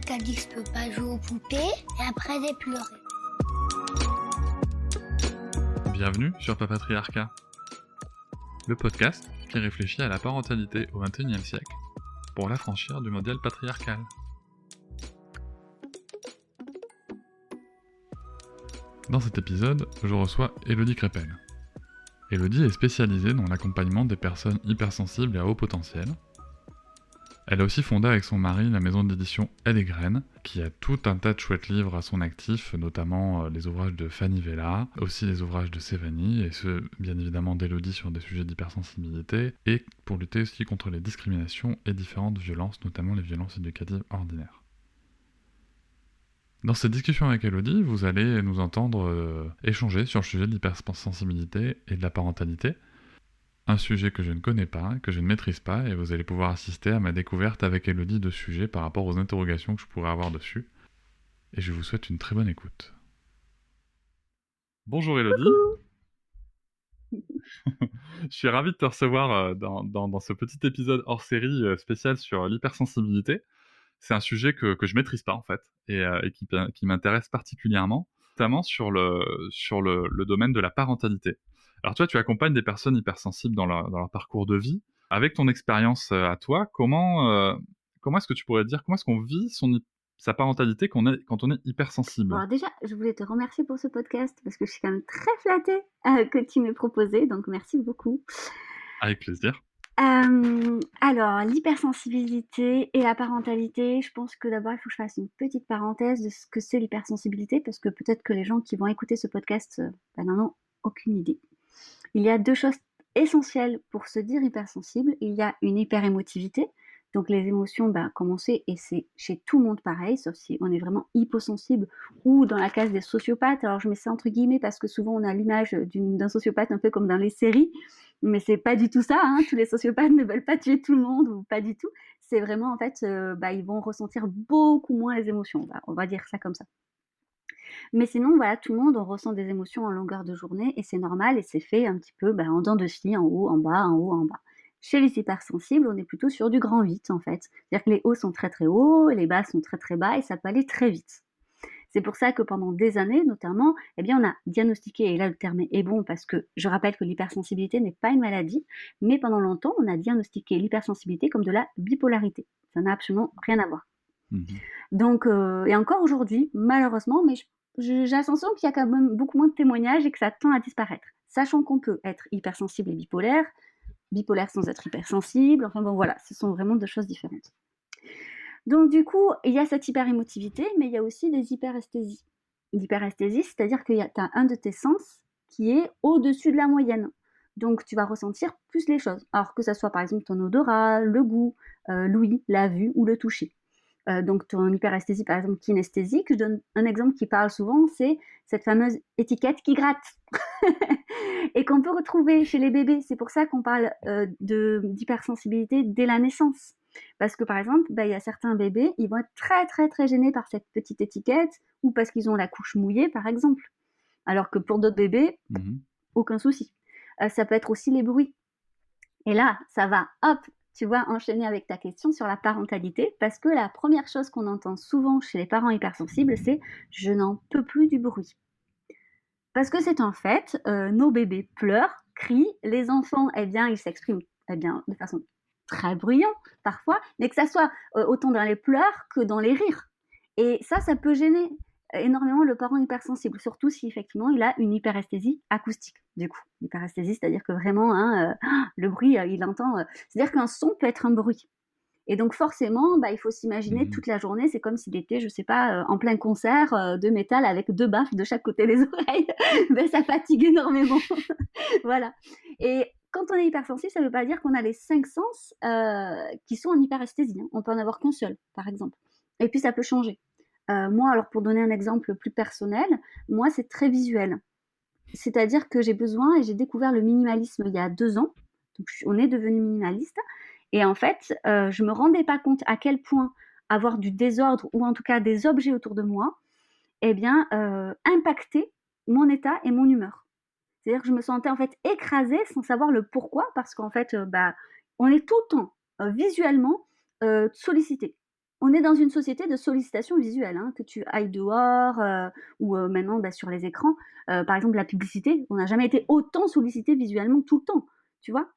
Quelqu'un qui a dit que je peux pas jouer aux poupées et après j'ai pleuré. Bienvenue sur Papatriarcat, le podcast qui réfléchit à la parentalité au XXIe siècle pour l'affranchir du modèle patriarcal. Dans cet épisode, je reçois Elodie Crépel. Elodie est spécialisée dans l'accompagnement des personnes hypersensibles et à haut potentiel. Elle a aussi fondé avec son mari la maison d'édition Elle et Graines, qui a tout un tas de chouettes livres à son actif, notamment euh, les ouvrages de Fanny Vella, aussi les ouvrages de Sévanie, et ceux bien évidemment d'Elodie sur des sujets d'hypersensibilité, et pour lutter aussi contre les discriminations et différentes violences, notamment les violences éducatives ordinaires. Dans cette discussion avec Elodie, vous allez nous entendre euh, échanger sur le sujet de l'hypersensibilité et de la parentalité. Un sujet que je ne connais pas, que je ne maîtrise pas, et vous allez pouvoir assister à ma découverte avec Elodie de ce sujet par rapport aux interrogations que je pourrais avoir dessus. Et je vous souhaite une très bonne écoute. Bonjour Elodie. je suis ravi de te recevoir euh, dans, dans, ce petit épisode hors série euh, spécial sur l'hypersensibilité c'est un sujet que, que je maîtrise pas en fait et, euh, qui, qui m'intéresse particulièrement, notamment sur le sur le, le, domaine de la parentalité. Alors toi, tu accompagnes des personnes hypersensibles dans leur, dans leur parcours de vie. Avec ton expérience euh, à toi, comment euh, comment est-ce que tu pourrais dire comment est-ce qu'on vit son sa parentalité quand on est, quand on est hypersensible? Alors déjà, je voulais te remercier pour ce podcast parce que je suis quand même très flattée que tu m'aies proposé, donc merci beaucoup. Avec plaisir. Euh, alors, l'hypersensibilité et la parentalité, je pense que d'abord, il faut que je fasse une petite parenthèse de ce que c'est l'hypersensibilité, parce que peut-être que les gens qui vont écouter ce podcast euh, ben, n'en ont aucune idée. Il y a deux choses essentielles pour se dire hypersensible. Il y a une hyperémotivité, donc les émotions, ben, comme on sait, et c'est chez tout le monde pareil, sauf si on est vraiment hyposensible ou dans la case des sociopathes. Alors je mets ça entre guillemets parce que souvent on a l'image d'un sociopathe un peu comme dans les séries, mais c'est pas du tout ça. Hein. Tous les sociopathes ne veulent pas tuer tout le monde ou pas du tout. C'est vraiment en fait, bah, ils vont ressentir beaucoup moins les émotions. on va dire ça comme ça. Mais sinon, voilà, tout le monde, on ressent des émotions en longueur de journée et c'est normal et c'est fait un petit peu bah, en dents de scie, en haut, en bas, en haut, en bas. Chez les hypersensibles, on est plutôt sur du grand 8 en fait. C'est-à-dire que les hauts sont très très hauts, les bas sont très très bas et ça peut aller très vite. C'est pour ça que pendant des années, notamment, eh bien, on a diagnostiqué, et là le terme est bon parce que je rappelle que l'hypersensibilité n'est pas une maladie, mais pendant longtemps, on a diagnostiqué l'hypersensibilité comme de la bipolarité. Ça n'a absolument rien à voir. Mmh Donc, euh, et encore aujourd'hui, malheureusement, mais j'ai l'impression qu'il y a quand même beaucoup moins de témoignages et que ça tend à disparaître. Sachant qu'on peut être hypersensible et bipolaire, bipolaire sans être hypersensible. Enfin bon, voilà, ce sont vraiment deux choses différentes. Donc du coup, il y a cette hyperémotivité, mais il y a aussi des hyperesthésies. L'hyperesthésie, c'est-à-dire que tu as un de tes sens qui est au-dessus de la moyenne. Donc tu vas ressentir plus les choses. Alors que ce soit par exemple ton odorat, le goût, euh, l'ouïe, la vue ou le toucher. Euh, donc ton hyperesthésie par exemple kinesthésique, je donne un exemple qui parle souvent, c'est cette fameuse étiquette qui gratte. et qu'on peut retrouver chez les bébés. C'est pour ça qu'on parle euh, d'hypersensibilité dès la naissance. Parce que par exemple, bah, il y a certains bébés, ils vont être très très très gênés par cette petite étiquette ou parce qu'ils ont la couche mouillée par exemple. Alors que pour d'autres bébés, mmh aucun souci. Euh, ça peut être aussi les bruits. Et là, ça va, hop, tu vois, enchaîner avec ta question sur la parentalité, parce que la première chose qu'on entend souvent chez les parents hypersensibles, c'est je n'en peux plus du bruit. Parce que c'est en fait, euh, nos bébés pleurent, crient, les enfants, eh bien, ils s'expriment eh bien, de façon très bruyante parfois, mais que ça soit euh, autant dans les pleurs que dans les rires. Et ça, ça peut gêner énormément le parent hypersensible, surtout si effectivement il a une hyperesthésie acoustique. Du coup, hyperesthésie, c'est-à-dire que vraiment, hein, euh, le bruit, il entend. c'est-à-dire qu'un son peut être un bruit. Et donc forcément, bah, il faut s'imaginer mmh toute la journée, c'est comme s'il était, je sais pas, euh, en plein concert euh, de métal avec deux baffes de chaque côté des oreilles. ben, ça fatigue énormément. voilà. Et quand on est hypersensible, ça ne veut pas dire qu'on a les cinq sens euh, qui sont en hyperesthésie. Hein. On peut en avoir qu'un seul, par exemple. Et puis ça peut changer. Euh, moi, alors pour donner un exemple plus personnel, moi c'est très visuel. C'est-à-dire que j'ai besoin et j'ai découvert le minimalisme il y a deux ans. On est devenu minimaliste. Et en fait, euh, je me rendais pas compte à quel point avoir du désordre ou en tout cas des objets autour de moi, eh bien, euh, impactait mon état et mon humeur. C'est-à-dire que je me sentais en fait écrasée sans savoir le pourquoi, parce qu'en fait, bah, on est tout le temps visuellement sollicité on est dans une société de sollicitation visuelle, hein, que tu ailles dehors euh, ou euh, maintenant bah, sur les écrans. Euh, par exemple, la publicité, on n'a jamais été autant sollicité visuellement tout le temps, tu vois.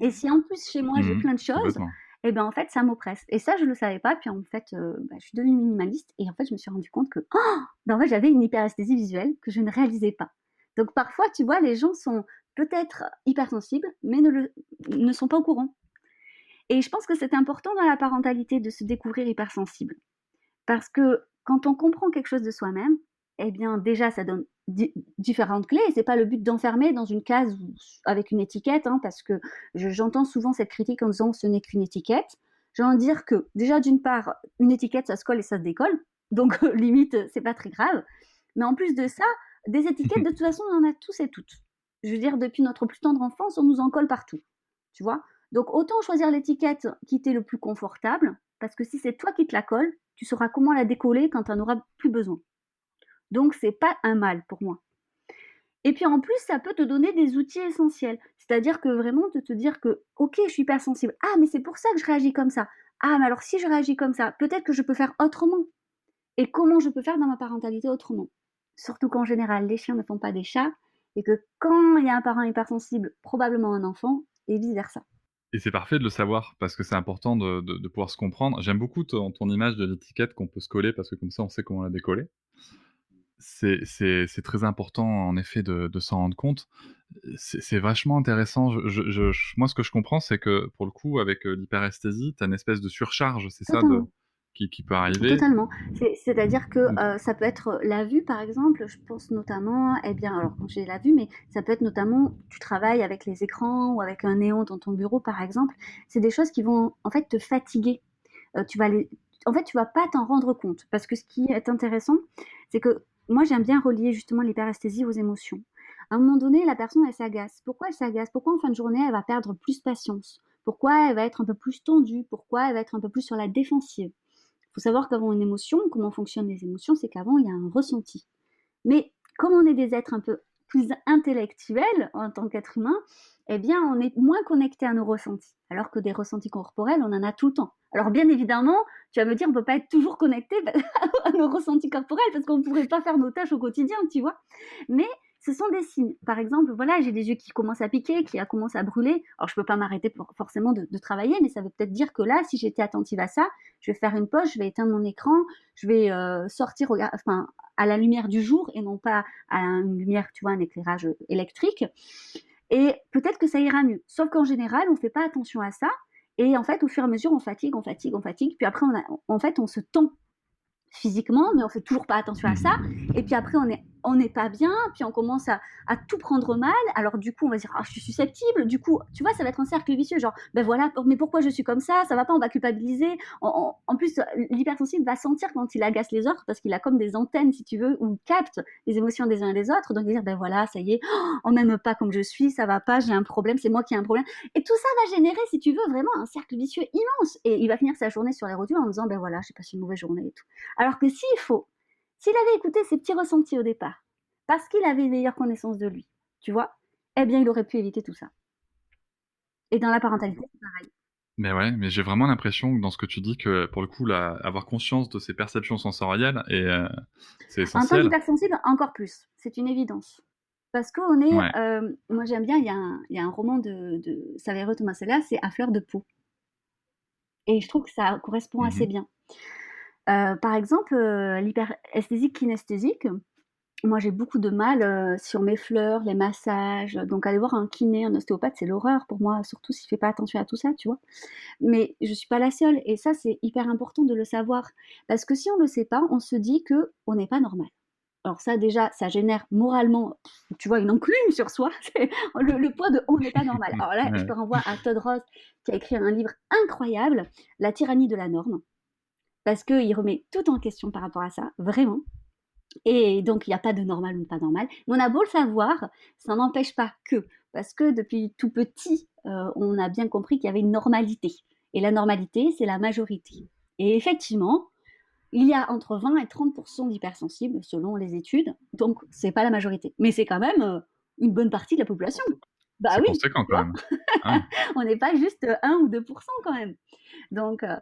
Et si en plus chez moi j'ai mmh plein de choses, et eh ben en fait ça m'oppresse. Et ça je le savais pas. Puis en fait, bah, je suis devenue minimaliste et en fait je me suis rendu compte que oh ben, en fait, j'avais une hyperesthésie visuelle que je ne réalisais pas. Donc parfois, tu vois, les gens sont peut-être hypersensibles, mais ne, ne sont pas au courant. Et je pense que c'est important dans la parentalité de se découvrir hypersensible. Parce que quand on comprend quelque chose de soi-même, eh bien déjà ça donne différentes clés. C'est pas le but d'enfermer dans une case avec une étiquette, hein, parce que j'entends souvent cette critique en disant ce n'est qu'une étiquette. J'ai envie de dire que déjà d'une part, une étiquette ça se colle et ça se décolle, donc limite c'est pas très grave. Mais en plus de ça, des étiquettes de toute façon on en a tous et toutes. Je veux dire depuis notre plus tendre enfance on nous en colle partout, tu vois? Donc autant choisir l'étiquette qui t'est le plus confortable, parce que si c'est toi qui te la colle, tu sauras comment la décoller quand tu n'en auras plus besoin. Donc c'est pas un mal pour moi. Et puis en plus, ça peut te donner des outils essentiels. C'est-à-dire que vraiment de te dire que, ok, je suis pas sensible. Ah, mais c'est pour ça que je réagis comme ça. Ah, mais alors si je réagis comme ça, peut-être que je peux faire autrement. Et comment je peux faire dans ma parentalité autrement? Surtout qu'en général, les chiens ne font pas des chats, et que quand il y a un parent hypersensible, probablement un enfant, et vice-versa. Et c'est parfait de le savoir parce que c'est important de, pouvoir se comprendre. J'aime beaucoup ton, image de l'étiquette qu'on peut se coller parce que comme ça on sait comment la décoller. C'est très important en effet de, s'en rendre compte. C'est vachement intéressant. moi, ce que je comprends, c'est que pour le coup, avec euh, l'hyperesthésie, tu as une espèce de surcharge, c'est ça qui, peut arriver. Totalement. C'est-à-dire que mm. euh, ça peut être la vue, par exemple. Je pense notamment, eh bien, alors quand j'ai la vue, mais ça peut être notamment, tu travailles avec les écrans ou avec un néon dans ton bureau, par exemple. C'est des choses qui vont en fait te fatiguer. Euh, tu vas les... En fait, tu vas pas t'en rendre compte. Parce que ce qui est intéressant, c'est que moi, j'aime bien relier justement l'hyperesthésie aux émotions. À un moment donné, la personne, elle s'agace. Pourquoi elle s'agace? Pourquoi en fin de journée, elle va perdre plus patience? Pourquoi elle va être un peu plus tendue? Pourquoi elle va être un peu plus sur la défensive? Faut savoir qu'avant une émotion, comment fonctionnent les émotions, c'est qu'avant, il y a un ressenti. Mais comme on est des êtres un peu plus intellectuels en tant qu'être humain, eh bien, on est moins connecté à nos ressentis. Alors que des ressentis corporels, on en a tout le temps. Alors, bien évidemment, tu vas me dire, on ne peut pas être toujours connecté à nos ressentis corporels parce qu'on ne pourrait pas faire nos tâches au quotidien, tu vois. Mais ce sont des signes. Par exemple, voilà, j'ai des yeux qui commencent à piquer, qui a commencé à brûler. Alors, je peux pas m'arrêter forcément de, travailler, mais ça veut peut-être dire que là, si j'étais attentive à ça, je vais faire une pause, je vais éteindre mon écran, je vais euh, sortir enfin, à la lumière du jour et non pas à une lumière, tu vois, un éclairage électrique. Et peut-être que ça ira mieux. Sauf qu'en général, on ne fait pas attention à ça. Et en fait, au fur et à mesure, on fatigue, on fatigue, on fatigue. Puis après, on en fait, on se tend physiquement, mais on fait toujours pas attention à ça. Et puis après, on est on n'est pas bien, puis on commence à, tout prendre mal. Alors du coup, on va dire, ah, je suis susceptible. Du coup, tu vois, ça va être un cercle vicieux. Genre, ben voilà, mais pourquoi je suis comme ça? Ça va pas, on va culpabiliser. En, plus, l'hypersensible va sentir quand il agace les autres parce qu'il a comme des antennes, si tu veux, où il capte les émotions des uns et des autres. Donc il va dire, ben voilà, ça y est, on m'aime pas comme je suis, ça va pas, j'ai un problème, c'est moi qui ai un problème. Et tout ça va générer, si tu veux, vraiment un cercle vicieux immense. Et il va finir sa journée sur les rotules en disant, ben voilà, j'ai passé une mauvaise journée et tout. Alors que s'il faut s'il avait écouté ses petits ressentis au départ, parce qu'il avait une meilleure connaissance de lui, tu vois, eh bien, il aurait pu éviter tout ça. Et dans la parentalité, c'est pareil. Mais ouais, mais j'ai vraiment l'impression que dans ce que tu dis que pour le coup, avoir conscience de ses perceptions sensorielles, et euh, c'est essentiel. En tant qu'hypersensible, encore plus. C'est une évidence. Parce qu'on est, euh, moi j'aime bien, il y, a un, roman de, de Saverio Tomasella, c'est À fleur de peau. Et je trouve que ça correspond assez mmh bien. Euh, par exemple, l'hyperesthésique kinesthésique, moi, j'ai beaucoup de mal sur mes fleurs, les massages. Donc, aller voir un kiné, un ostéopathe, c'est l'horreur pour moi, surtout s'il fait pas attention à tout ça, tu vois. Mais je suis pas la seule, et ça, c'est hyper important de le savoir, parce que si on le sait pas, on se dit que on n'est pas normal. Alors ça, déjà, ça génère moralement, tu vois, une enclume sur soi. le, le poids de on n'est pas normal. Alors là, je te renvoie à Todd Ross qui a écrit un livre incroyable, La tyrannie de la norme. Parce qu'il remet tout en question par rapport à ça, vraiment. Et donc, il n'y a pas de normal ou pas normal. Mais on a beau le savoir, ça n'empêche pas que, parce que depuis tout petit, euh, on a bien compris qu'il y avait une normalité. Et la normalité, c'est la majorité. Et effectivement, il y a entre 20 et 30% d'hypersensibles selon les études. Donc, c'est pas la majorité. Mais c'est quand même euh, une bonne partie de la population. Bah oui. conséquent quand même. Ah. on n'est pas juste 1 ou 2% quand même. Donc, euh,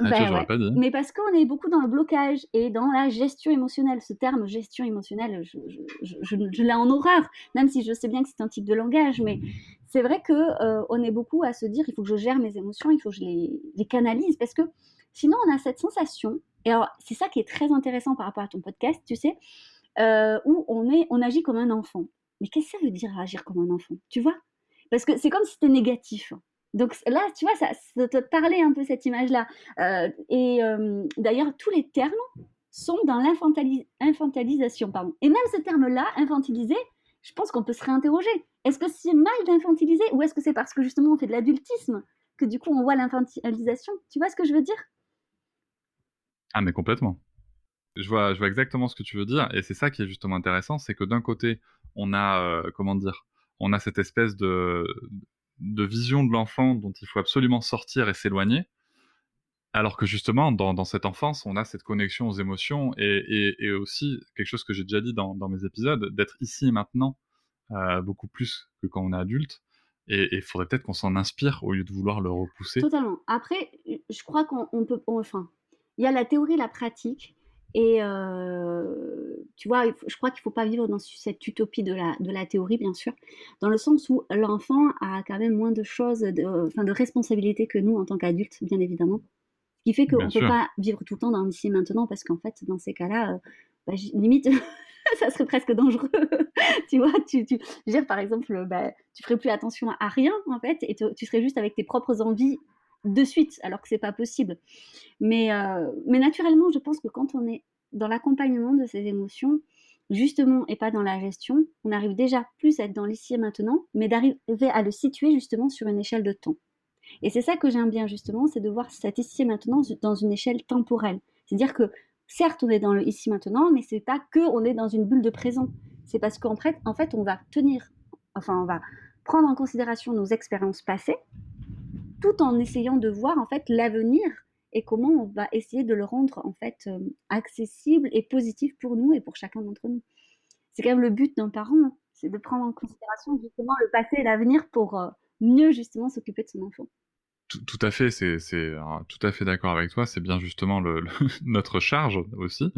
ah, ben pas dit. mais parce qu'on est beaucoup dans le blocage et dans la gestion émotionnelle. Ce terme gestion émotionnelle, je, je, je, je l'ai en horreur, même si je sais bien que c'est un type de langage, mais c'est vrai que euh, on est beaucoup à se dire il faut que je gère mes émotions, il faut que je les, les canalise, parce que sinon on a cette sensation. Et alors c'est ça qui est très intéressant par rapport à ton podcast, tu sais, euh, où on est, on agit comme un enfant. Mais qu'est-ce que ça veut dire agir comme un enfant? Tu vois? Parce que c'est comme si c'était négatif. Donc là, tu vois, ça, te parlait un peu cette image-là. Euh, et euh, d'ailleurs, tous les termes sont dans l'infantilisation. Et même ce terme-là, infantiliser, je pense qu'on peut se réinterroger. Est-ce que c'est mal d'infantiliser ou est-ce que c'est parce que justement on fait de l'adultisme que du coup on voit l'infantilisation? Tu vois ce que je veux dire? Ah mais complètement. Je vois, je vois exactement ce que tu veux dire et c'est ça qui est justement intéressant, c'est que d'un côté on a, euh, comment dire, on a cette espèce de, de vision de l'enfant dont il faut absolument sortir et s'éloigner, alors que justement, dans, cette enfance, on a cette connexion aux émotions et, aussi quelque chose que j'ai déjà dit dans, mes épisodes, d'être ici et maintenant euh, beaucoup plus que quand on est adulte. Et il faudrait peut-être qu'on s'en inspire au lieu de vouloir le repousser. Totalement. Après, je crois qu'on peut. enfin, il y a la théorie et la pratique. Et euh, tu vois, je crois qu'il ne faut pas vivre dans cette utopie de la, de la théorie, bien sûr, dans le sens où l'enfant a quand même moins de choses, de, enfin, de responsabilités que nous en tant qu'adultes, bien évidemment. Ce qui fait qu'on ne peut pas vivre tout le temps dans ici et maintenant, parce qu'en fait, dans ces cas-là, euh, bah, limite, ça serait presque dangereux. tu vois, tu, tu, je veux dire, par exemple, bah, tu ferais plus attention à rien, en fait, et tu serais juste avec tes propres envies de suite, alors que c'est pas possible. Mais, euh, mais naturellement, je pense que quand on est dans l'accompagnement de ces émotions, justement, et pas dans la gestion, on arrive déjà plus à être dans l'ici et maintenant, mais d'arriver à le situer justement sur une échelle de temps. Et c'est ça que j'aime bien justement, c'est de voir cet ici et maintenant dans une échelle temporelle. C'est-à-dire que certes, on est dans le ici maintenant, mais c'est pas que on est dans une bulle de présent. C'est parce qu'en fait, fait, on va tenir, enfin, on va prendre en considération nos expériences passées, tout en essayant de voir en fait l'avenir et comment on va essayer de le rendre en fait euh, accessible et positif pour nous et pour chacun d'entre nous. C'est quand même le but d'un parent, hein. c'est de prendre en considération justement le passé et l'avenir pour euh, mieux justement s'occuper de son enfant. Tout, à fait, c'est tout à fait d'accord avec toi. C'est bien justement le, notre charge aussi,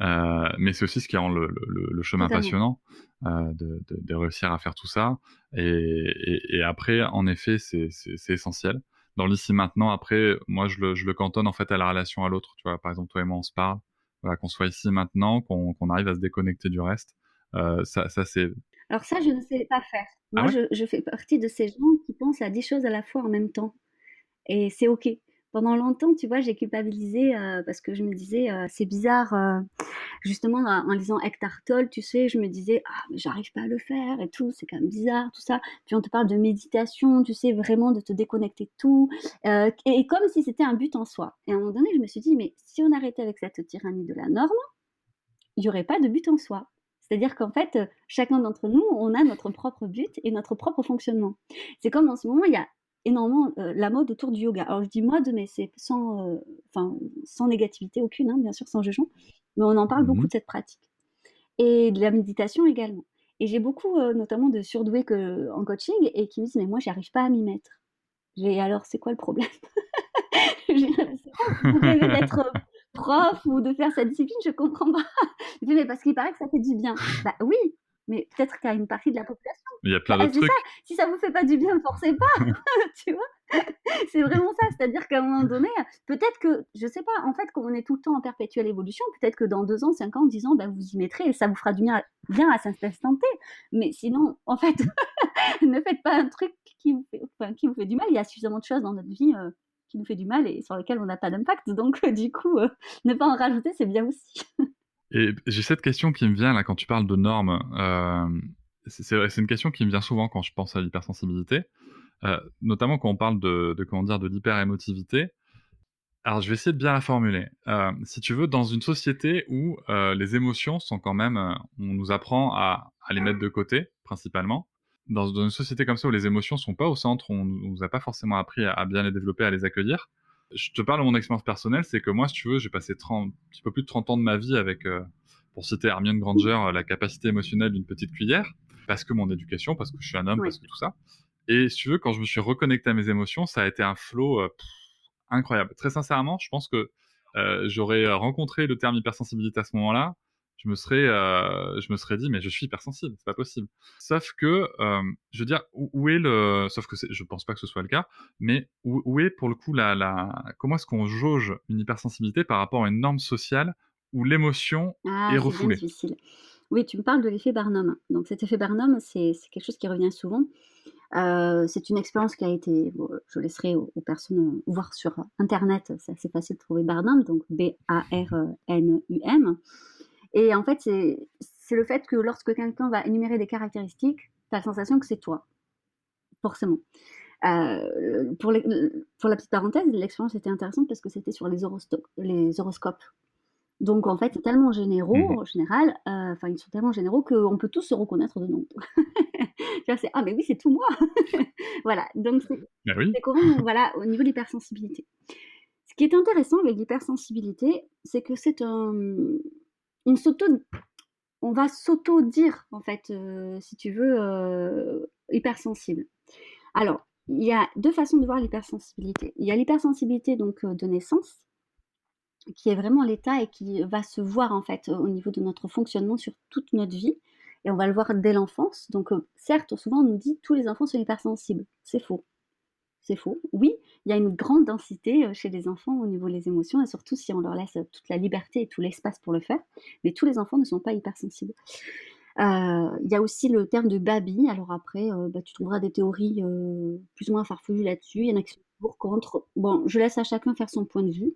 euh, mais c'est aussi ce qui rend le, le chemin passionnant de, de, réussir à faire tout ça. Et, et, après, en effet, c'est essentiel. Dans l'ici maintenant, après, moi, je le, je le cantonne en fait à la relation à l'autre. Tu vois, par exemple, toi et moi, on se parle. Voilà, qu'on soit ici maintenant, qu'on arrive à se déconnecter du reste. Euh, ça, ça c'est. Alors ça, je ne sais pas faire. Ah moi, je, je, fais partie de ces gens qui pensent à 10 choses à la fois en même temps. Et c'est OK pendant longtemps, tu vois, j'ai culpabilisé euh, parce que je me disais, euh, c'est bizarre, euh, justement, en, lisant Hector Tolle, tu sais, je me disais, ah, j'arrive pas à le faire et tout, c'est quand même bizarre, tout ça. Puis on te parle de méditation, tu sais, vraiment de te déconnecter de tout, et, comme si c'était un but en soi. Et à un moment donné, je me suis dit, mais si on arrêtait avec cette tyrannie de la norme, il n'y aurait pas de but en soi. C'est-à-dire qu'en fait, chacun d'entre nous, on a notre propre but et notre propre fonctionnement. C'est comme en ce moment, il y a énormément euh, la mode autour du yoga. Alors je dis mode, mais c'est sans, euh, sans négativité aucune, hein, bien sûr, sans jugement, mais on en parle beaucoup mmh de cette pratique. Et de la méditation également. Et j'ai beaucoup, euh, notamment, de surdoués que, en coaching et qui me disent, mais moi, j'arrive pas à m'y mettre. J'ai alors, c'est quoi le problème? Vous rêvez d'être prof ou de faire cette discipline, je comprends pas. Je dis, mais parce qu'il paraît que ça fait du bien. Bah oui, mais peut-être qu'à une partie de la population. Il y a plein d'autres trucs. Si ça vous fait pas du bien, ne forcez pas, tu vois. C'est vraiment ça, c'est-à-dire qu'à un moment donné, peut-être que, je sais pas, en fait, quand on est tout le temps en perpétuelle évolution, peut-être que dans deux ans, cinq ans, dix ans, ben, vous y mettrez et ça vous fera du bien, bien à cet instant T. Mais sinon, en fait, ne faites pas un truc qui vous, fait, enfin, qui vous fait du mal. Il y a suffisamment de choses dans notre vie euh, qui nous fait du mal et sur lesquelles on n'a pas d'impact. Donc, du coup, euh, ne pas en rajouter, c'est bien aussi. Et j'ai cette question qui me vient là quand tu parles de normes. Euh, c'est une question qui me vient souvent quand je pense à l'hypersensibilité, euh, notamment quand on parle de, de comment dire de l'hyperémotivité. Alors, je vais essayer de bien la formuler. Euh, si tu veux, dans une société où euh, les émotions sont quand même, euh, on nous apprend à, les mettre de côté, principalement. Dans, une société comme ça où les émotions sont pas au centre, on, on nous a pas forcément appris à, bien les développer, à les accueillir. Je te parle de mon expérience personnelle, c'est que moi, si tu veux, j'ai passé 30, un petit peu plus de 30 ans de ma vie avec, euh, pour citer Hermione Granger, la capacité émotionnelle d'une petite cuillère, parce que mon éducation, parce que je suis un homme, oui. parce que tout ça. Et si tu veux, quand je me suis reconnecté à mes émotions, ça a été un flot incroyable. Très sincèrement, je pense que euh, j'aurais rencontré le terme hypersensibilité à ce moment-là, je me serais, euh, je me serais dit mais je suis hypersensible, c'est pas possible. Sauf que, euh, je veux dire, où, où est le, sauf que je pense pas que ce soit le cas, mais où, où est pour le coup la, la, comment est-ce qu'on jauge une hypersensibilité par rapport à une norme sociale où l'émotion ah, est refoulée? Oui, tu me parles de l'effet Barnum. Donc cet effet Barnum, c'est quelque chose qui revient souvent. Euh, c'est une expérience qui a été, bon, je laisserai aux, aux, personnes voir sur Internet, c'est assez facile de trouver Barnum, donc B-A-R-N-U-M. Et en fait, c'est le fait que lorsque quelqu'un va énumérer des caractéristiques, tu as la sensation que c'est toi, forcément. Euh, pour, les, pour, la petite parenthèse, l'expérience était intéressante parce que c'était sur les, les horoscopes. Donc en fait, c'est tellement généraux, Mmh en général, euh, enfin ils sont tellement généraux qu'on peut tous se reconnaître dedans. tu vois, c'est ah mais oui, c'est tout moi. voilà, donc c'est Ben oui. c'est comment, voilà, au niveau de l'hypersensibilité. Ce qui est intéressant avec l'hypersensibilité, c'est que c'est un, on s'auto, va s'auto-dire en fait, euh, si tu veux, euh, hypersensible. Alors, il y a deux façons de voir l'hypersensibilité. Il y a l'hypersensibilité donc euh, de naissance qui est vraiment l'état et qui va se voir en fait au niveau de notre fonctionnement sur toute notre vie. Et on va le voir dès l'enfance. Donc certes, souvent on nous dit tous les enfants sont hypersensibles. C'est faux. C'est faux. Oui, il y a une grande densité chez les enfants au niveau des émotions, et surtout si on leur laisse toute la liberté et tout l'espace pour le faire. Mais tous les enfants ne sont pas hypersensibles. Euh, il y a aussi le terme de baby. Alors après, euh, bah, tu trouveras des théories euh, plus ou moins farfelues là-dessus. Il y en a qui sont pour, contre. Bon, je laisse à chacun faire son point de vue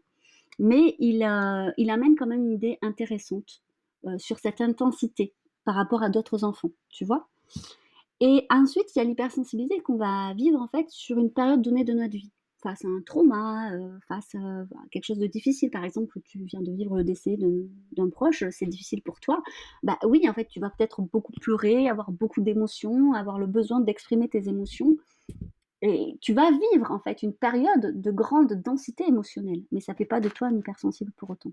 mais il, euh, amène quand même une idée intéressante euh, sur cette intensité par rapport à d'autres enfants, tu vois. Et ensuite, il y a l'hypersensibilité qu'on va vivre en fait sur une période donnée de notre vie, face à un trauma, euh, face à quelque chose de difficile. Par exemple, tu viens de vivre le décès d'un proche, c'est difficile pour toi. Bah oui, en fait, tu vas peut-être beaucoup pleurer, avoir beaucoup d'émotions, avoir le besoin d'exprimer tes émotions. Et tu vas vivre en fait une période de grande densité émotionnelle, mais ça ne fait pas de toi un hypersensible pour autant.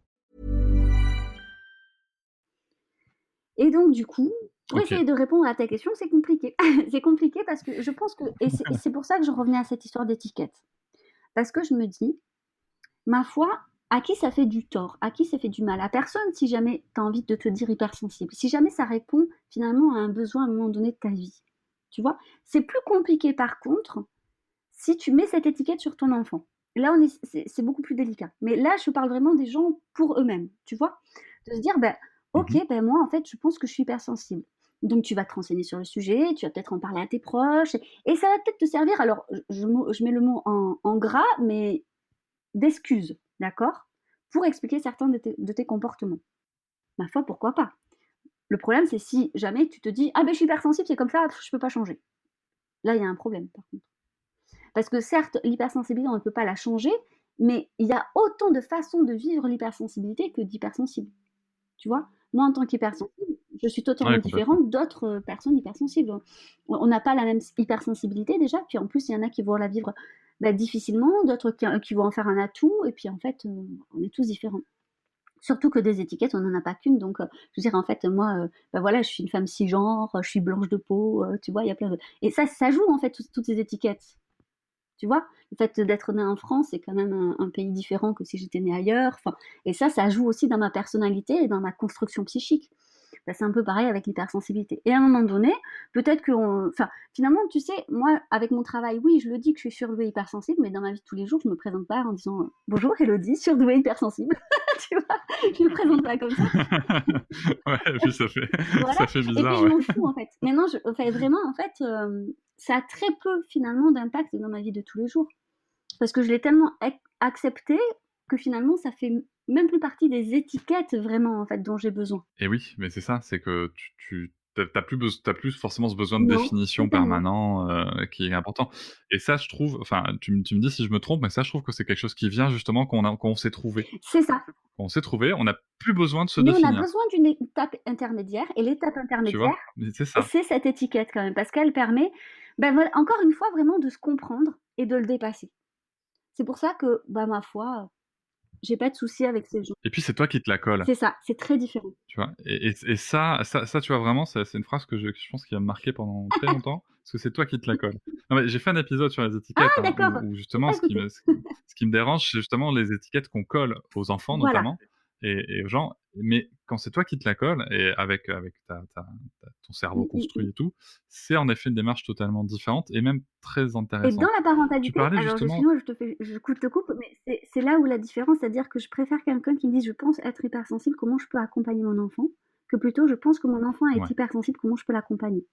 Et donc, du coup, pour okay. essayer de répondre à ta question, c'est compliqué. c'est compliqué parce que je pense que... Et c'est pour ça que je revenais à cette histoire d'étiquette. Parce que je me dis, ma foi, à qui ça fait du tort, à qui ça fait du mal, à personne si jamais tu as envie de te dire hypersensible, si jamais ça répond finalement à un besoin à un moment donné de ta vie. Tu vois? C'est plus compliqué par contre si tu mets cette étiquette sur ton enfant. Là, est, c'est, beaucoup plus délicat. Mais là, je parle vraiment des gens pour eux-mêmes, tu vois? De se dire, ben, ok, ben moi, en fait, je pense que je suis hypersensible. Donc, tu vas te renseigner sur le sujet, tu vas peut-être en parler à tes proches, et ça va peut-être te servir, alors, je, je mets le mot en, en gras, mais d'excuses, d'accord Pour expliquer certains de tes, de tes, comportements. Ma foi, pourquoi pas? Le problème, c'est si jamais tu te dis Ah ben je suis hypersensible, c'est comme ça, je peux pas changer. Là, il y a un problème, par contre. Parce que certes, l'hypersensibilité, on ne peut pas la changer, mais il y a autant de façons de vivre l'hypersensibilité que d'hypersensible. Tu vois? Moi, en tant qu'hypersensible, je suis totalement Ouais, différente d'autres personnes hypersensibles. On n'a pas la même hypersensibilité déjà, puis en plus, il y en a qui vont la vivre bah, difficilement, d'autres qui, qui, vont en faire un atout, et puis en fait, euh, on est tous différents. Surtout que des étiquettes, on n'en a pas qu'une. Donc, euh, je veux dire, en fait, moi, euh, bah voilà, je suis une femme cisgenre, je suis blanche de peau, euh, tu vois, il y a plein de. Et ça, ça joue, en fait, tout, toutes ces étiquettes. Tu vois Le fait d'être née en France, c'est quand même un, un, pays différent que si j'étais née ailleurs. Enfin, et ça, ça joue aussi dans ma personnalité et dans ma construction psychique. Bah, c'est un peu pareil avec l'hypersensibilité. Et à un moment donné, peut-être que, enfin, finalement, tu sais, moi, avec mon travail, oui, je le dis que je suis surdouée hypersensible, mais dans ma vie de tous les jours, je me présente pas en disant bonjour Elodie, surdouée hypersensible. tu vois, je me présente pas comme ça. ouais, et puis ça fait, ça fait bizarre. Et puis je m'en fous en fait. Mais non, je, enfin, vraiment, en fait, euh, ça a très peu finalement d'impact dans ma vie de tous les jours. Parce que je l'ai tellement accepté que finalement, ça fait même plus partie des étiquettes vraiment en fait dont j'ai besoin. Et oui, mais c'est ça, c'est que tu, tu t'as plus, plus forcément ce besoin de définition permanent euh, qui est important. Et ça, je trouve, enfin, tu, me dis si je me trompe, mais ça, je trouve que c'est quelque chose qui vient justement quand on, s'est trouvé. C'est ça. On s'est trouvé, on n'a plus besoin de se mais définir. on a besoin d'une étape intermédiaire, et l'étape intermédiaire, c'est cette étiquette quand même, parce qu'elle permet, ben voilà, encore une fois, vraiment de se comprendre et de le dépasser. C'est pour ça que, bah, ma foi, j'ai pas de souci avec ces gens. Et puis c'est toi qui te la colle. C'est ça, c'est très différent. Tu vois, et, et, ça, ça, ça, tu vois vraiment, c'est une phrase que je, je pense qui a marqué pendant très longtemps, parce que c'est toi qui te la colle. j'ai fait un épisode sur les étiquettes, ah, hein, où, justement, ce qui, me, ce qui, me, dérange, c'est justement les étiquettes qu'on colle aux enfants, notamment, et, aux gens. Mais quand c'est toi qui te la colle, et avec, avec ta, ta, ton cerveau mmh, mmh, construit mmh. et tout, c'est en effet une démarche totalement différente et même très intéressante. Et dans la parentalité, alors justement... je, te fais, je coupe, te coupe, mais c'est là où la différence, c'est-à-dire que je préfère quelqu'un qui me dise je pense être hypersensible, comment je peux accompagner mon enfant, que plutôt je pense que mon enfant est hypersensible, comment je peux l'accompagner.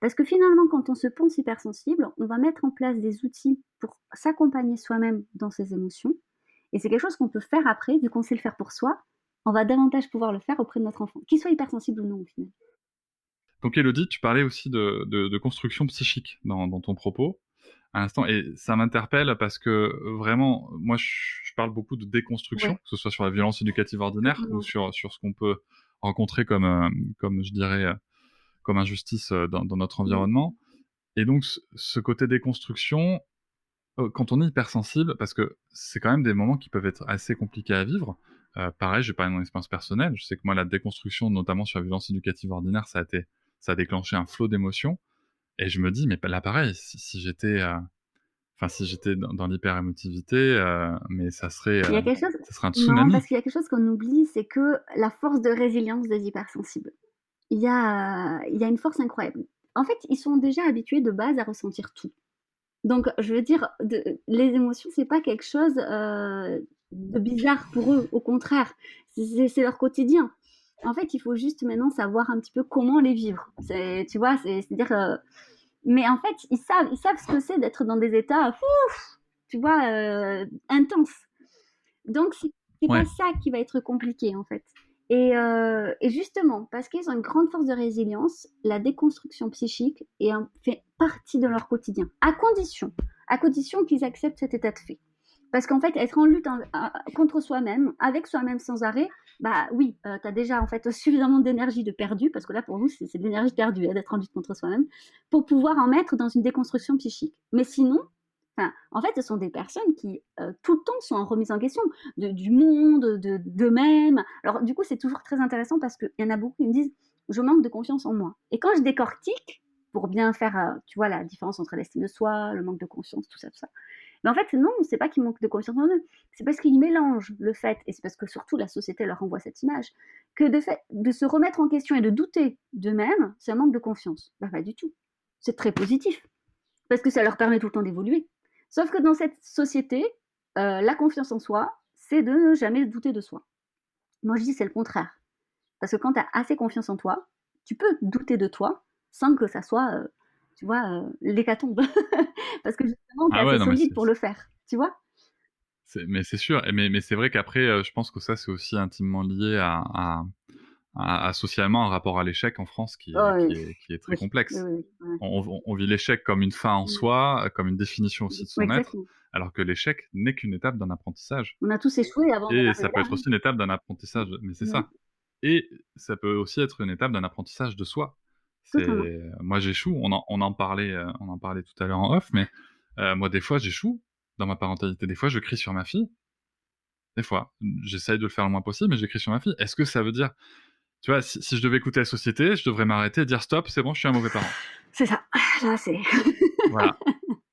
Parce que finalement, quand on se pense hypersensible, on va mettre en place des outils pour s'accompagner soi-même dans ses émotions. Et c'est quelque chose qu'on peut faire après, vu qu'on sait le faire pour soi, on va davantage pouvoir le faire auprès de notre enfant, qu'il soit hypersensible ou non au final. Donc Elodie, tu parlais aussi de, construction psychique dans, ton propos à l'instant, et ça m'interpelle parce que vraiment, moi je, parle beaucoup de déconstruction, que ce soit sur la violence éducative ordinaire ou sur, sur ce qu'on peut rencontrer comme, euh, comme je dirais, euh, comme injustice euh, dans, notre environnement. Et donc ce côté déconstruction, quand on est hypersensible, parce que c'est quand même des moments qui peuvent être assez compliqués à vivre, euh, pareil, je vais parler de mon expérience personnelle. Je sais que moi, la déconstruction, notamment sur la violence éducative ordinaire, ça a, été, ça a déclenché un flot d'émotions. Et je me dis, mais là, pareil, si, j'étais... Euh, enfin, si j'étais dans, l'hyper-émotivité, euh, mais ça serait, il y a quelque chose... ça serait un tsunami. Non, parce qu'il y a quelque chose qu'on oublie, c'est que la force de résilience des hypersensibles. Il y a, il y a une force incroyable. En fait, ils sont déjà habitués de base à ressentir tout. Donc, je veux dire, de, les émotions, c'est pas quelque chose de bizarre pour eux, au contraire, c'est leur quotidien. En fait, il faut juste maintenant savoir un petit peu comment les vivre. Tu vois, c'est-à-dire, euh, mais en fait, ils savent, ils savent ce que c'est d'être dans des états, tu vois, euh, intenses. Donc, c'est pas ça qui va être compliqué, en fait. Et, euh, et justement, parce qu'ils ont une grande force de résilience, la déconstruction psychique est fait partie de leur quotidien, à condition, à condition qu'ils acceptent cet état de fait. Parce qu'en fait, être en lutte contre soi-même, avec soi-même sans arrêt, bah oui, euh, tu as déjà en fait suffisamment d'énergie de perdu, parce que là pour nous c'est de l'énergie perdue hein, d'être en lutte contre soi-même, pour pouvoir en mettre dans une déconstruction psychique. Mais sinon, en fait, ce sont des personnes qui euh, tout le temps sont en remise en question du monde, d'eux-mêmes. Alors du coup, c'est toujours très intéressant parce qu'il y en a beaucoup qui me disent je manque de confiance en moi. Et quand je décortique, pour bien faire, euh, tu vois, la différence entre l'estime de soi, le manque de confiance, tout ça, tout ça, mais en fait, non, c'est pas qu'ils manquent de confiance en eux, c'est parce qu'ils mélangent le fait, et c'est parce que surtout la société leur envoie cette image, que de, fait, de se remettre en question et de douter d'eux-mêmes, c'est un manque de confiance. Bah, pas du tout. C'est très positif, parce que ça leur permet tout le temps d'évoluer. Sauf que dans cette société, euh, la confiance en soi, c'est de ne jamais douter de soi. Moi, je dis c'est le contraire. Parce que quand tu as assez confiance en toi, tu peux douter de toi sans que ça soit euh, tu vois, euh, l'hécatombe. Parce que justement, tu ah assez solide pour le faire, tu vois? Mais c'est sûr, mais, mais c'est vrai qu'après, euh, je pense que ça, c'est aussi intimement lié à, à, socialement un rapport à l'échec en France qui, oh, qui, est, très complexe. on, vit l'échec comme une fin en mmh. soi, comme une définition aussi de son être, alors que l'échec n'est qu'une étape d'un apprentissage. On a tous échoué avant. Et ça peut être aussi une étape d'un apprentissage, mais c'est ça. Et ça peut aussi être une étape d'un apprentissage de soi. Moi, j'échoue. On en, on en parlait, euh, on en parlait tout à l'heure en off, mais euh, moi, des fois, j'échoue dans ma parentalité. Des fois, je crie sur ma fille. Des fois, j'essaye de le faire le moins possible, mais j'écris sur ma fille. Est-ce que ça veut dire, tu vois, si, je devais écouter la société, je devrais m'arrêter et dire stop, c'est bon, je suis un mauvais parent. C'est ça. Là, c'est. voilà.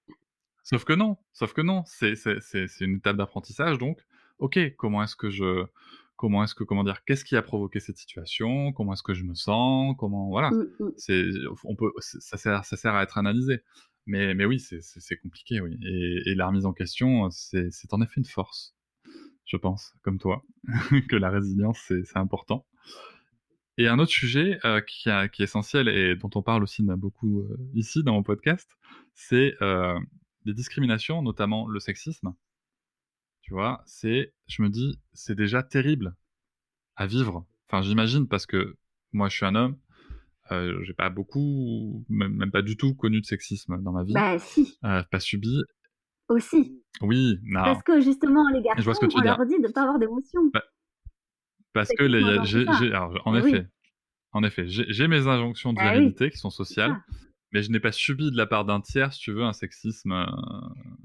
Sauf que non. Sauf que non. C'est une étape d'apprentissage, donc, ok, comment est-ce que je comment est-ce que, comment dire, qu'est-ce qui a provoqué cette situation, comment est-ce que je me sens, comment, voilà. Mm, mm. C'est, on peut, ça sert, ça sert à être analysé. Mais, mais oui, c'est compliqué, oui. Et, et, la remise en question, c'est en effet une force, je pense, comme toi, que la résilience, c'est important. Et un autre sujet euh, qui, a, qui, est essentiel et dont on parle aussi beaucoup euh, ici dans mon podcast, c'est euh, les discriminations, notamment le sexisme. Tu vois, c'est, je me dis, c'est déjà terrible à vivre. Enfin, j'imagine parce que moi, je suis un homme, euh, j'ai pas beaucoup, même, même, pas du tout connu de sexisme dans ma vie. Bah si. Euh, pas subi. Aussi. Oui, non. Parce que justement, les garçons, on leur dit de pas avoir d'émotion. Bah, parce que les, en, effet, en effet, j'ai mes injonctions de bah virilité qui sont sociales, mais je n'ai pas subi de la part d'un tiers, si tu veux, un sexisme, euh,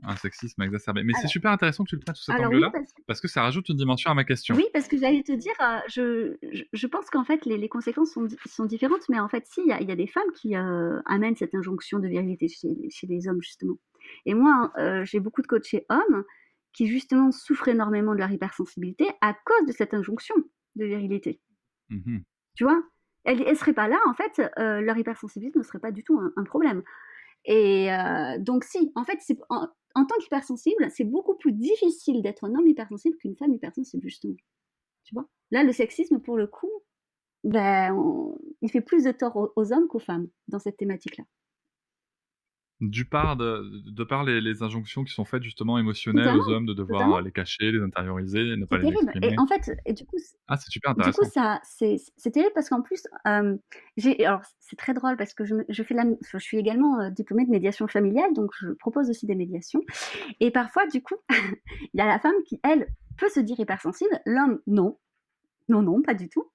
un sexisme exacerbé. Mais c'est super intéressant que tu le prennes sous cet angle-là, parce, que... ça rajoute une dimension à ma question. Oui, parce que j'allais te dire, euh, je, je, pense qu'en fait, les, les, conséquences sont, sont, différentes, mais en fait, si, il y, y, a des femmes qui euh, amènent cette injonction de virilité chez, chez les hommes, justement. Et moi, j'ai beaucoup de coachés hommes qui, justement, souffrent énormément de leur hypersensibilité à cause de cette injonction de virilité. Mmh tu vois? Elles ne seraient pas là, en fait, euh, leur hypersensibilité ne serait pas du tout un, problème. Et euh, donc, si, en fait, en, en tant qu'hypersensible, c'est beaucoup plus difficile d'être un homme hypersensible qu'une femme hypersensible, justement. Tu vois? Là, le sexisme, pour le coup, ben, il fait plus de tort aux hommes qu'aux femmes dans cette thématique-là du par de, de par les, injonctions qui sont faites justement émocionnelles aux hommes de devoir les cacher, les intérioriser, ne pas les terrible. Et en fait, et du coup, ah c'est super intéressant. Du coup, ça, c'est terrible parce qu'en plus, euh, j'ai, alors c'est très drôle parce que je, je fais la, je suis également euh, diplômée de médiation familiale, donc je propose aussi des médiations. Et parfois, du coup, il y a la femme qui elle peut se dire hypersensible, l'homme non, non non, pas du tout.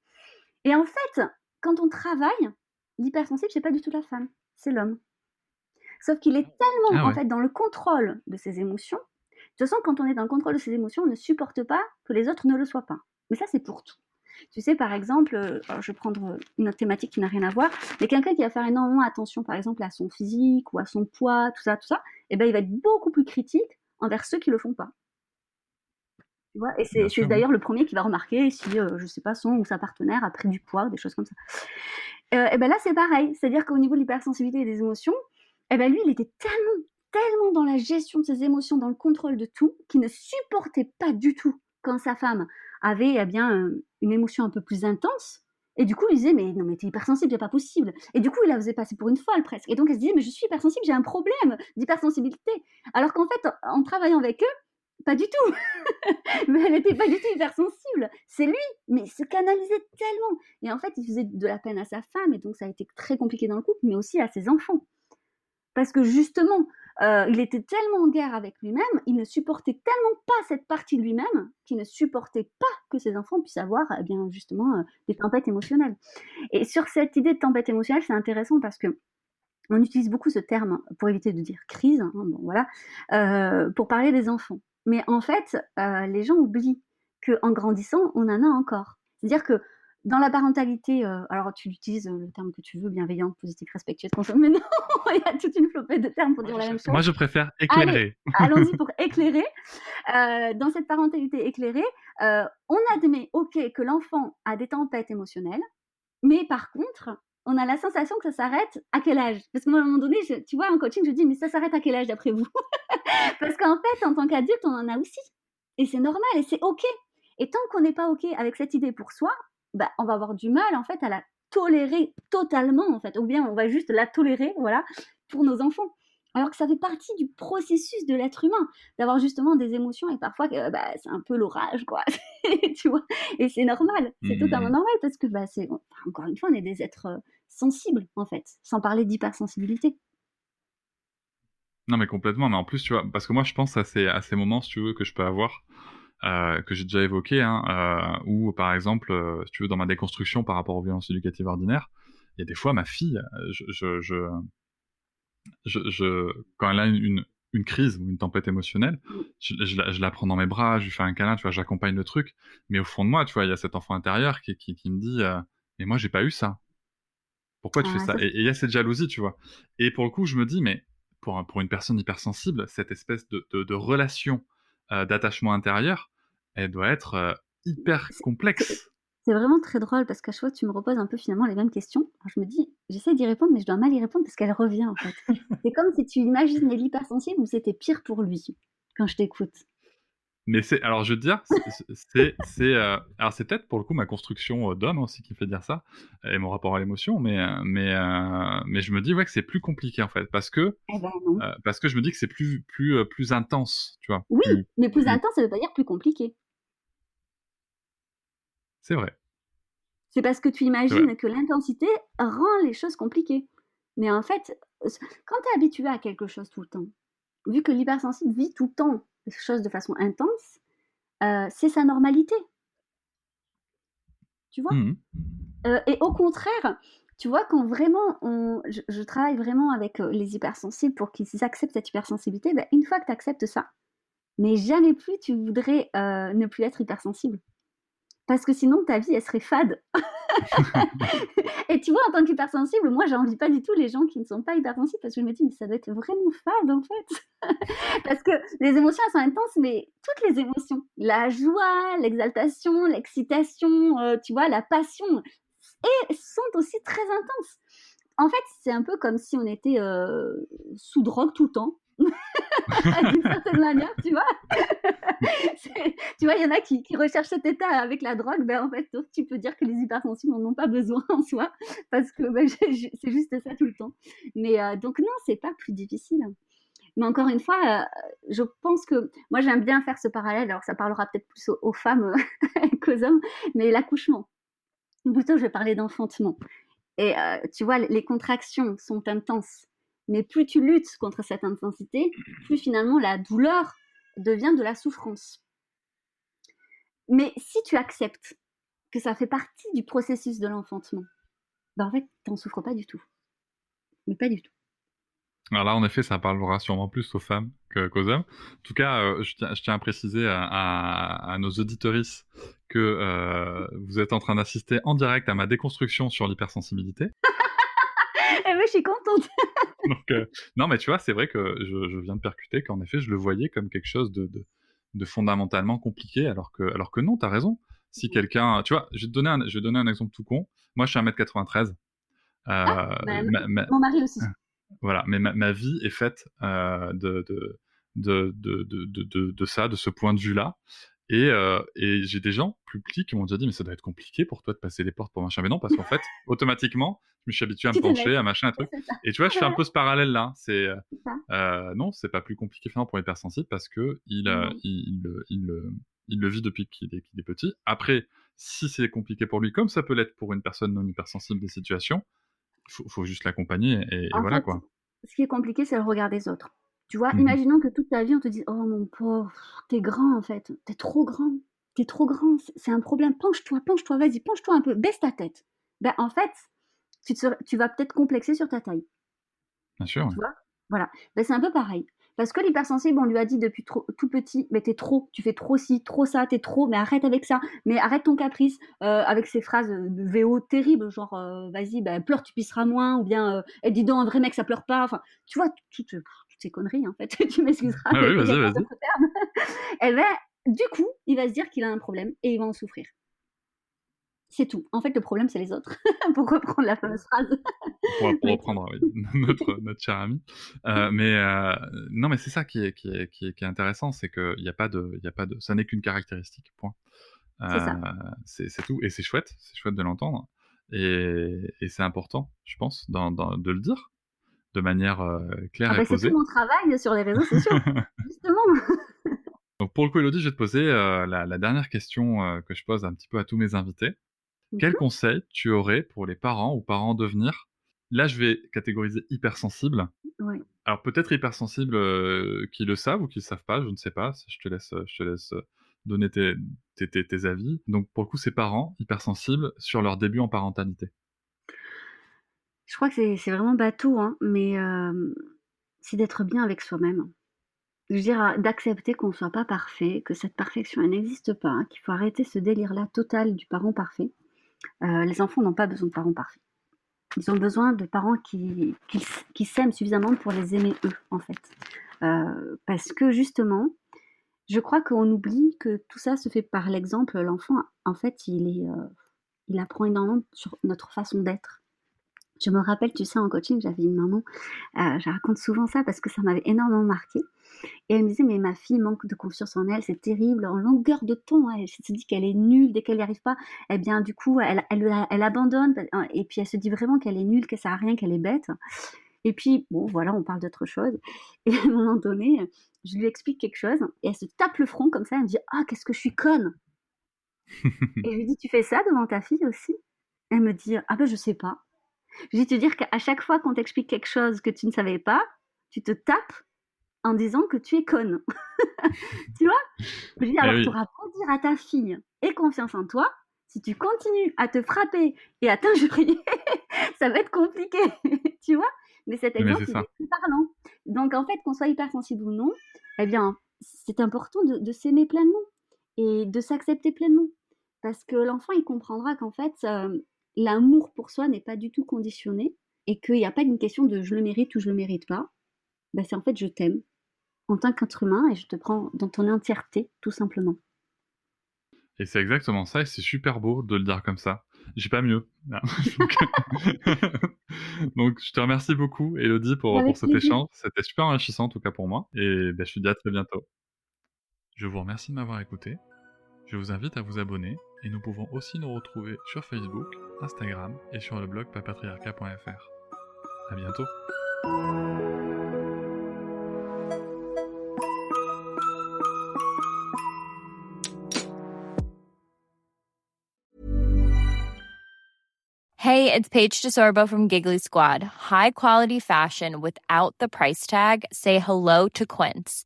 Et en fait, quand on travaille, l'hypersensible c'est pas du tout la femme, c'est l'homme. Sauf qu'il est tellement ah en fait dans le contrôle de ses émotions. De toute façon, quand on est dans le contrôle de ses émotions, on ne supporte pas que les autres ne le soient pas. Mais ça, c'est pour tout. Tu sais, par exemple, euh, je vais prendre une autre thématique qui n'a rien à voir, mais quelqu'un qui va faire énormément attention, par exemple, à son physique ou à son poids, tout ça, tout ça, eh ben, il va être beaucoup plus critique envers ceux qui le font pas. Tu vois et c'est d'ailleurs le premier qui va remarquer si, euh, je sais pas, son ou sa partenaire a pris du poids, des choses comme ça. Euh, et ben là, c'est pareil. C'est-à-dire qu'au niveau de l'hypersensibilité et des émotions, eh ben lui, il était tellement, tellement dans la gestion de ses émotions, dans le contrôle de tout, qu'il ne supportait pas du tout quand sa femme avait eh bien une émotion un peu plus intense. Et du coup, il disait, mais non, mais t'es hypersensible, c'est pas possible. Et du coup, il la faisait passer pour une folle presque. Et donc, elle se disait, mais je suis hypersensible, j'ai un problème d'hypersensibilité. Alors qu'en fait, en travaillant avec eux, pas du tout. mais elle n'était pas du tout hypersensible. C'est lui, mais il se canalisait tellement. Et en fait, il faisait de la peine à sa femme, et donc ça a été très compliqué dans le couple, mais aussi à ses enfants. Parce que justement, euh, il était tellement en guerre avec lui-même, il ne supportait tellement pas cette partie de lui-même qu'il ne supportait pas que ses enfants puissent avoir eh bien justement euh, des tempêtes émotionnelles. Et sur cette idée de tempête émotionnelle, c'est intéressant parce que on utilise beaucoup ce terme pour éviter de dire crise, hein, bon, voilà, euh, pour parler des enfants. Mais en fait, les gens oublient qu'en grandissant, on en a encore. C'est-à-dire que dans la parentalité, euh, alors tu utilises euh, le terme que tu veux, bienveillant, positif, respectueux, mais non, il y a toute une flopée de termes pour dire la même chose. Moi, je préfère éclairer. Allons-y pour éclairer. Euh, dans cette parentalité éclairée, on admet, ok, que l'enfant a des tempêtes émotionnelles, mais par contre, on a la sensation que ça s'arrête à quel âge? Parce qu'à un moment donné, tu vois, en coaching, je dis, mais ça s'arrête à quel âge d'après vous? Parce qu'en fait, en tant qu'adulte, on en a aussi. Et c'est normal, et c'est ok. Et tant qu'on n'est pas ok avec cette idée pour soi, bah, on va avoir du mal en fait à la tolérer totalement en fait, ou bien on va juste la tolérer, voilà, pour nos enfants. Alors que ça fait partie du processus de l'être humain, d'avoir justement des émotions et parfois bah, c'est un peu l'orage, quoi. tu vois Et c'est normal, c'est totalement mmh. normal parce que bah, c'est encore une fois, on est des êtres euh, sensibles en fait, sans parler d'hypersensibilité. Non mais complètement, mais en plus tu vois, parce que moi je pense à ces, à ces moments, si tu veux, que je peux avoir euh, que j'ai déjà évoqué, hein, euh, où par exemple, euh, si tu veux, dans ma déconstruction par rapport aux violences éducatives ordinaires, il y a des fois ma fille, je, je, je, je, quand elle a une, une crise ou une tempête émotionnelle, je, je, la, prends dans mes bras, je lui fais un câlin, tu vois, j'accompagne le truc, mais au fond de moi, tu vois, il y a cet enfant intérieur qui, qui, qui me dit, mais moi j'ai pas eu ça. Pourquoi tu fais ça, Et il y a cette jalousie, tu vois. Et pour le coup, je me dis, mais pour, pour une personne hypersensible, cette espèce de, de, de relation d'attachement intérieur, elle doit être hyper complexe. C'est vraiment très drôle parce qu'à chaque fois, tu me reposes un peu finalement les mêmes questions. Alors, je me dis, j'essaie d'y répondre, mais je dois mal y répondre parce qu'elle revient en fait. c'est comme si tu imaginais l'hypersensible ou c'était pire pour lui quand je t'écoute. Mais c'est, alors je veux dire, c'est, c'est, euh, alors c'est peut-être pour le coup ma construction euh, d'homme aussi qui fait dire ça et mon rapport à l'émotion, mais euh, mais mais je me dis ouais que c'est plus compliqué en fait parce que Eh ben parce que je me dis que c'est plus plus plus intense, tu vois. Oui, Plus- mais plus plus- intense, ça veut pas dire plus compliqué. C'est vrai. C'est parce que tu imagines que l'intensité rend les choses compliquées. Mais en fait, quand tu es habitué à quelque chose tout le temps, vu que l'hypersensible vit tout le temps les choses de façon intense, euh, c'est sa normalité. Tu vois? Mhm. Euh, Et au contraire, tu vois, quand vraiment on, je, je travaille vraiment avec euh, les hypersensibles pour qu'ils acceptent cette hypersensibilité, ben, une fois que tu acceptes ça, mais jamais plus tu voudrais euh, ne plus être hypersensible. Parce que sinon, ta vie, elle serait fade. et tu vois, en tant qu'hypersensible, moi, j'envie pas du tout les gens qui ne sont pas hypersensibles parce que je me dis, mais ça doit être vraiment fade, en fait. parce que les émotions, elles sont intenses, mais toutes les émotions, la joie, l'exaltation, l'excitation, euh, tu vois, la passion, et sont aussi très intenses. En fait, c'est un peu comme si on était euh, sous drogue tout le temps. D'une certaine manière, tu vois. Tu vois, il y en a qui, qui recherchent cet état avec la drogue. Ben, en fait, tu peux dire que les hypersensibles n'en ont pas besoin en soi, parce que ben, c'est juste ça tout le temps. Mais euh, donc, non, c'est pas plus difficile. Mais encore une fois, euh, je pense que moi, j'aime bien faire ce parallèle. Alors, ça parlera peut-être plus aux, aux femmes qu'aux hommes, mais l'accouchement. Ou Plutôt, je vais parler d'enfantement. Et euh, tu vois, les contractions sont intenses. Mais plus tu luttes contre cette intensité, plus finalement la douleur devient de la souffrance. Mais si tu acceptes que ça fait partie du processus de l'enfantement, ben en fait, t'en souffres pas du tout. Mais pas du tout. Alors là, en effet, ça parlera sûrement plus aux femmes qu'aux hommes. En tout cas, euh, je, tiens, je tiens à préciser à, à- à nos auditorices que euh, vous êtes en train d'assister en direct à ma déconstruction sur l'hypersensibilité. Ben, je suis contente. Donc, euh, non, mais tu vois, c'est vrai que je, je viens de percuter qu'en effet, je le voyais comme quelque chose de, de, de fondamentalement compliqué, alors que, alors que non, t'as raison. Si quelqu'un, tu vois, je vais te donner un, je vais te donner un exemple tout con. Moi, je suis 1m93. Euh, bah, ma- ma- Mon mari aussi. voilà, mais ma, ma vie est faite euh, de, de, de, de, de, de, de- de ça, de ce point de vue-là. Et, euh, et j'ai des gens plus petits qui m'ont déjà dit, mais ça doit être compliqué pour toi de passer les portes pour machin. Mais non, parce qu'en fait, automatiquement, je me suis habitué à me pencher, à machin, un truc. Et tu vois, je fais un peu ce parallèle-là. C'est euh, C'est ça. euh, non, c'est pas plus compliqué finalement pour l'hypersensible parce que il, euh, il, il, il, le- vit depuis qu'il est, qu'il est petit. Après, si c'est compliqué pour lui, comme ça peut l'être pour une personne non hypersensible des situations, faut, faut juste l'accompagner et, voilà fait, quoi. Ce qui est compliqué, c'est le regard des autres. Tu vois, Mhm. imaginons que toute ta vie, on te dise Oh mon pauvre, t'es grand en fait, t'es trop grand, t'es trop grand, c'est- un problème, penche-toi, penche-toi, vas-y, penche-toi un peu, baisse ta tête. Ben en fait, tu, te tu vas peut-être complexer sur ta taille. Bien sûr. ouais. Voilà, ben, c'est un peu pareil. Parce que l'hypersensible, on lui a dit depuis trop- tout petit, mais t'es trop, tu fais trop ci, trop ça, t'es trop, mais arrête avec ça, mais arrête ton caprice, euh, avec ces phrases de VO terribles, genre euh, vas-y, ben, pleure, tu pisseras moins, ou bien euh, Eh, dis donc, un vrai mec, ça pleure pas, enfin, tu vois, toutes, toutes ces conneries, en fait, tu m'excuseras. Ah oui, vas-y, vas-y. termes. Eh ben, du coup, il va se dire qu'il a un problème et il va en souffrir. C'est tout. En fait, le problème, c'est les autres. Pour reprendre la fameuse phrase. pour, reprendre oui, notre, notre cher ami. Euh, mais euh, non, mais c'est ça qui est, qui est, qui est, qui est intéressant, c'est qu'il n'y a pas de, y a pas de, ça n'est qu'une caractéristique. Point. Euh, c'est c'est tout, et c'est chouette, c'est chouette de l'entendre, et, et c'est important, je pense, dans, dans- de le dire de manière euh, claire Ah et ben, c'est posée. tout mon travail sur les réseaux sociaux, justement. Donc pour le coup, Elodie, je vais te poser euh, la, la dernière question euh, que je pose un petit peu à tous mes invités. Quel Mhm. conseil tu aurais pour les parents ou parents devenir Là, je vais catégoriser hypersensible. Ouais. Alors peut-être hypersensibles euh, qui le savent ou qui le savent pas, je ne sais pas. Je te laisse, je te laisse donner tes, tes, tes- tes avis. Donc pour le coup, ces parents hypersensibles sur leur début en parentalité. Je crois que c'est vraiment bateau, hein, mais euh, c'est d'être bien avec soi-même. Je veux dire, euh, d'accepter qu'on ne soit pas parfait, que cette perfection n'existe pas, hein, qu'il faut arrêter ce délire-là total du parent parfait. Euh, les enfants n'ont pas besoin de parents parfaits. Ils ont besoin de parents qui, s'aiment suffisamment pour les aimer eux, en fait. Parce que justement, je crois qu'on oublie que tout ça se fait par l'exemple. L'enfant, en fait, il, est, il apprend énormément sur notre façon d'être. Je me rappelle, tu sais, en coaching, j'avais une maman, euh, je raconte souvent ça parce que ça m'avait énormément marqué. Et elle me disait, mais ma fille manque de confiance en elle, c'est terrible. En longueur de ton, elle se dit qu'elle est nulle dès qu'elle n'y arrive pas. Eh bien, du coup, elle, elle, elle, abandonne. Et puis, elle se dit vraiment qu'elle est nulle, qu'elle sert à rien, qu'elle est bête. Et puis, bon, voilà, on parle d'autre chose. Et à un moment donné, je lui explique quelque chose et elle se tape le front comme ça. Elle me dit Ah, qu'est-ce que je suis conne Et je lui dis Tu fais ça devant ta fille aussi? Elle me dit Ah, ben je sais pas. Je dis te dire qu'à chaque fois qu'on t'explique quelque chose que tu ne savais pas, tu te tapes en disant que tu es conne. tu vois? Je dis Alors, tu auras beau dire à ta fille et confiance en toi, si tu continues à te frapper et à t'injurier, ça va être compliqué. tu vois? Mais cet exemple est parlant. Donc en fait, qu'on soit hypersensible ou non, eh bien, c'est important de, s'aimer pleinement et de s'accepter pleinement. Parce que l'enfant, il comprendra qu'en fait, euh, l'amour pour soi n'est pas du tout conditionné et qu'il n'y a pas une question de je le mérite ou je le mérite pas. Ben, c'est en fait je t'aime en tant qu'être humain et je te prends dans ton entièreté, tout simplement. Et c'est exactement ça, et c'est super beau de le dire comme ça. J'ai pas mieux. Donc, je te remercie beaucoup, Elodie, pour, pour cet échange. C'était super enrichissant, en tout cas pour moi. Et ben, je te dis à très bientôt. Je vous remercie de m'avoir écouté. Je vous invite à vous abonner et nous pouvons aussi nous retrouver sur Facebook, Instagram et sur le blog papatriarca.fr. À bientôt. Hey, it's Paige DeSorbo from Giggly Squad. High quality fashion without the price tag. Say hello to Quince.